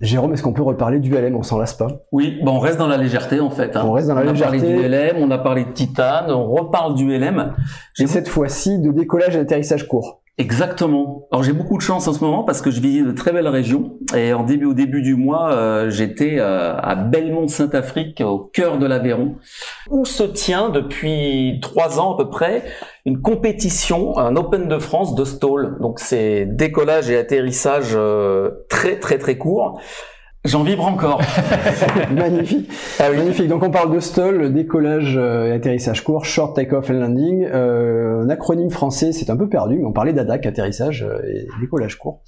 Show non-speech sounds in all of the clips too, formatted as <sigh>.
Jérôme, est-ce qu'on peut reparler du LM On s'en lasse pas Oui, bon, on reste dans la légèreté en fait. Hein. On reste dans la légèreté. On a parlé du LM, on a parlé de Titane, on reparle du LM. Et cette fois-ci de décollage et d'atterrissage court. Exactement. Alors j'ai beaucoup de chance en ce moment parce que je visite de très belles régions et en début au début du mois euh, j'étais euh, à Belmont-Saint-Afrique au cœur de l'Aveyron où se tient depuis trois ans à peu près une compétition, un Open de France de stall. Donc c'est décollage et atterrissage euh, très très très court. J'en vibre encore. <laughs> Magnifique. Ah Magnifique. Donc on parle de stall, décollage euh, et atterrissage court, short take-off and landing. Euh, un acronyme français, c'est un peu perdu, mais on parlait d'ADAC, atterrissage euh, et décollage court.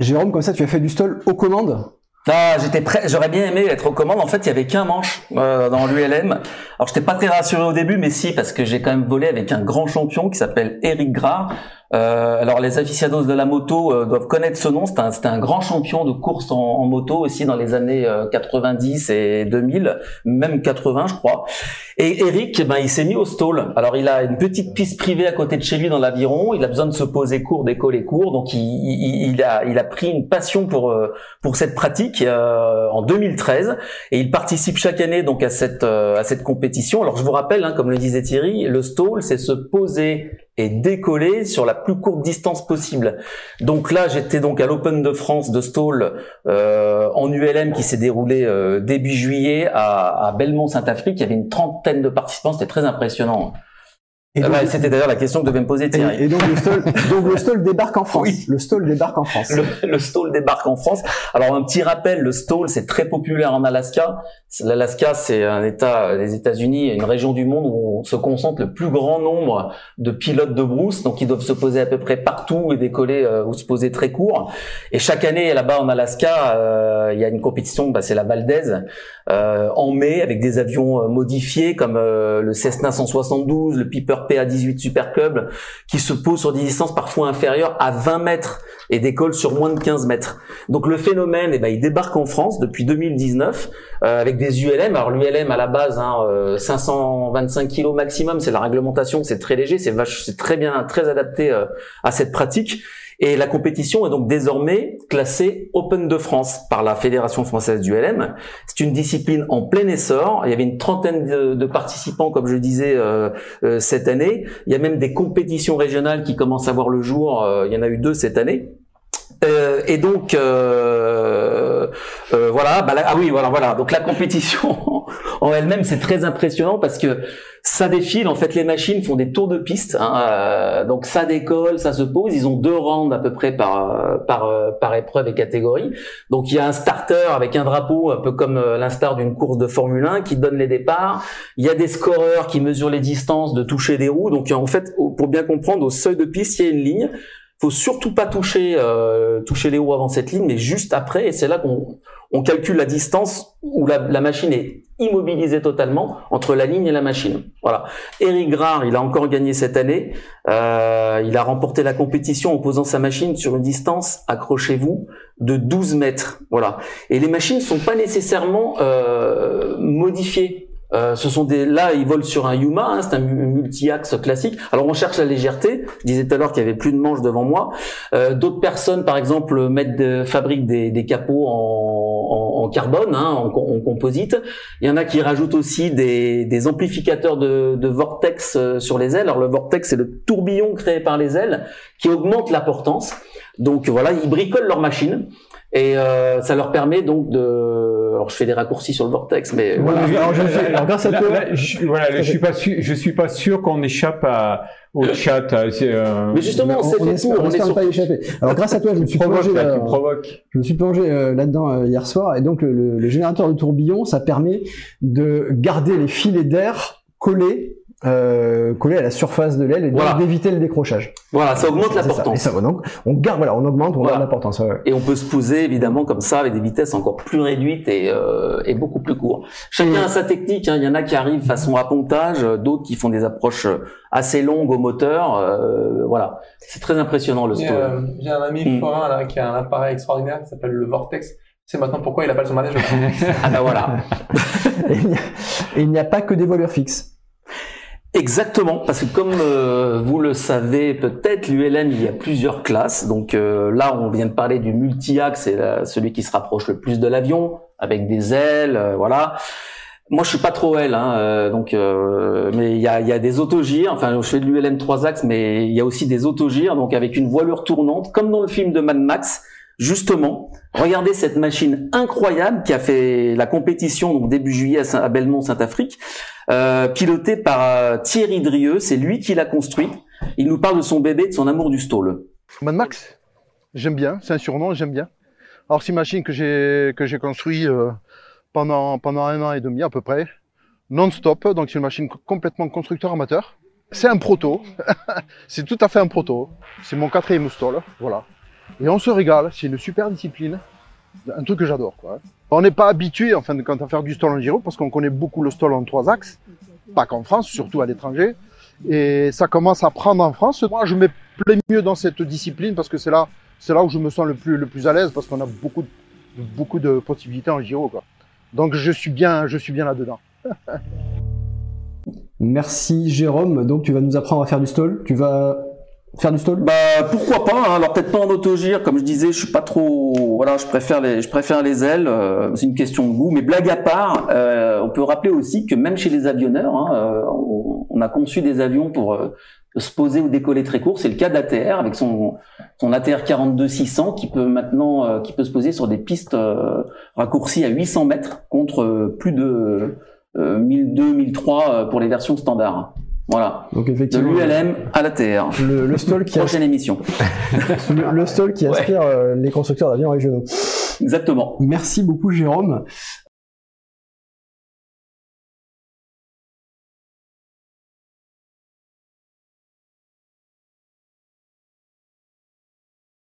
Jérôme, comme ça, tu as fait du stall aux commandes? Ah, j'étais prêt. J'aurais bien aimé être aux commandes. En fait, il y avait qu'un manche euh, dans l'ULM. Alors, j'étais pas très rassuré au début, mais si, parce que j'ai quand même volé avec un grand champion qui s'appelle Eric Grard. Euh, alors, les aficionados de la moto euh, doivent connaître ce nom. C'était un, un, grand champion de course en, moto aussi dans les années 90 et 2000, même 80, je crois. Et Eric, ben, il s'est mis au stall. Alors, il a une petite piste privée à côté de chez lui dans l'aviron. Il a besoin de se poser court, décoller court. Donc, il, il, il, a, il a pris une passion pour pour cette pratique euh, en 2013 et il participe chaque année donc à cette euh, à cette compétition. Alors, je vous rappelle, hein, comme le disait Thierry, le stall, c'est se poser et décoller sur la plus courte distance possible. Donc là, j'étais donc à l'Open de France de stall euh, en ULM qui s'est déroulé euh, début juillet à, Belmont-Saint-Afrique. Il y avait une trentaine de participants, c'était très impressionnant. Ah bah, c'était d'ailleurs la question que devait me poser Thierry. Et, donc, le stall, <laughs> donc le stall débarque en France. Oui. Le stall débarque en France. Le, le, stall débarque en France. Alors un petit rappel, le stall c'est très populaire en Alaska. L'Alaska c'est un État des États-Unis, une région du monde où on se concentre le plus grand nombre de pilotes de brousse, donc ils doivent se poser à peu près partout et décoller euh, ou se poser très court. Et chaque année là-bas en Alaska, euh, il y a une compétition, bah, c'est la Valdez, euh, en mai avec des avions euh, modifiés comme euh, le Cessna 172, le Piper PA18 Super Cub qui se pose sur des distances parfois inférieures à 20 mètres et décolle sur moins de 15 mètres. Donc le phénomène, eh ben, il débarque en France depuis 2019 euh, avec des ULM. Alors l'ULM à la base, hein, 525 kg maximum, c'est la réglementation, c'est très léger, c'est c'est très bien, très adapté à cette pratique. Et la compétition est donc désormais classée Open de France par la Fédération française du LM. C'est une discipline en plein essor. Il y avait une trentaine de, participants, comme je disais, euh, euh, cette année. Il y a même des compétitions régionales qui commencent à voir le jour. Euh, il y en a eu deux cette année. Euh, et donc euh, euh, voilà, bah ah oui voilà voilà. Donc la compétition <laughs> en elle-même c'est très impressionnant parce que ça défile en fait les machines font des tours de piste. Hein, donc ça décolle, ça se pose. Ils ont deux rounds à peu près par par par épreuve et catégorie. Donc il y a un starter avec un drapeau un peu comme l'instar d'une course de Formule 1 qui donne les départs. Il y a des scoreurs qui mesurent les distances de toucher des roues. Donc en fait pour bien comprendre au seuil de piste il y a une ligne faut surtout pas toucher euh, toucher les roues avant cette ligne, mais juste après. Et c'est là qu'on on calcule la distance où la, la, machine est immobilisée totalement entre la ligne et la machine. Voilà. Eric Grard, il a encore gagné cette année. Euh, il a remporté la compétition en posant sa machine sur une distance, accrochez-vous, de 12 mètres. Voilà. Et les machines sont pas nécessairement euh, modifiées. Euh, ce sont des là ils volent sur un Yuma, hein, c'est un multi-axe classique. Alors on cherche la légèreté. Je disais tout à l'heure qu'il y avait plus de manches devant moi. Euh, D'autres personnes, par exemple, mettent fabriquent des, des capots en, en, carbone, hein, en, en, composite. Il y en a qui rajoutent aussi des, des amplificateurs de, de, vortex euh, sur les ailes. Alors le vortex c'est le tourbillon créé par les ailes qui augmente la portance. Donc voilà, ils bricolent leur machine et euh, ça leur permet donc de alors je fais des raccourcis sur le vortex, mais voilà. <laughs> grâce à toi, je, voilà, je suis pas sûr, je suis pas sûr qu'on échappe à, au euh, chat. Euh, mais justement, c'est fait pour, on, est sur... pas échapper. Alors grâce à toi, je me <laughs> suis plongé, là, je me suis plongé euh, là-dedans hier soir, et donc le, le générateur de tourbillon, ça permet de garder les filets d'air collés euh, coller à la surface de l'aile et d'éviter le décrochage. Voilà, ça augmente la portance. Ça. donc, on garde, voilà, on augmente, on garde la portance. Et on peut se poser évidemment comme ça avec des vitesses encore plus réduites et, euh, et beaucoup plus courtes. Chacun a sa technique. Hein. Il y en a qui arrivent façon appontage, d'autres qui font des approches assez longues au moteur. Euh, voilà, c'est très impressionnant le stall. Euh, j'ai un ami mm. forain là qui a un appareil extraordinaire qui s'appelle le Vortex. C'est maintenant pourquoi il appelle son manège. <laughs> ah ben voilà. <laughs> et il n'y a, a pas que des voleurs fixes. Exactement, parce que comme euh, vous le savez peut-être, l'ULM il y a plusieurs classes. Donc euh, là, on vient de parler du multi-axe, c'est celui qui se rapproche le plus de l'avion, avec des ailes, euh, voilà. Moi, je suis pas trop L, hein, donc mais il y a, y a des autogires. Enfin, je fais de l'ULM 3 axes, mais il y a aussi des autogires, donc avec une voilure tournante, comme dans le film de Mad Max. Justement, regardez cette machine incroyable qui a fait la compétition début juillet à, Belmont, Saint-Afrique, euh, pilotée par euh, Thierry Drieux. C'est lui qui l'a construit. Il nous parle de son bébé, de son amour du stall. Mad Max, j'aime bien. C'est un surnom, j'aime bien. Alors c'est une machine que j'ai que euh, pendant pendant un an et demi à peu près, non-stop. Donc c'est une machine complètement constructeur amateur. C'est un proto. <laughs> c'est tout à fait un proto. C'est mon quatrième stall. Voilà. Et on se régale, c'est une super discipline, un truc que j'adore. Quoi. On n'est pas habitué en fin de compte du stall en gyro parce qu'on connaît beaucoup le stall en trois axes, pas qu'en France, surtout à l'étranger. Et ça commence à prendre en France. Moi, je me plais mieux dans cette discipline parce que c'est là, c'est là où je me sens le plus, le plus à l'aise parce qu'on a beaucoup, de, beaucoup de possibilités en gyro. Quoi. Donc je suis bien, je suis bien là-dedans. <laughs> Merci Jérôme. Donc tu vas nous apprendre à faire du stall. Tu vas faire du stall Bah pourquoi pas. Hein. Alors peut-être pas en autogire, comme je disais, je suis pas trop. Voilà, je préfère les, je préfère les ailes. Euh, c'est une question de goût. Mais blague à part, euh, on peut rappeler aussi que même chez les avionneurs, hein, euh, on, a conçu des avions pour se poser ou décoller très court. C'est le cas d'ATR avec son son ATR 42 600 qui peut maintenant qui peut se poser sur des pistes raccourcies à 800 mètres contre plus de 1002 1003 pour les versions standards. Voilà. Donc effectivement, de l'ULM à la TR. Le, le stall qui <laughs> prochaine émission. <laughs> le, le, stall qui inspire euh, les constructeurs d'avions régionaux. Exactement. Merci beaucoup Jérôme.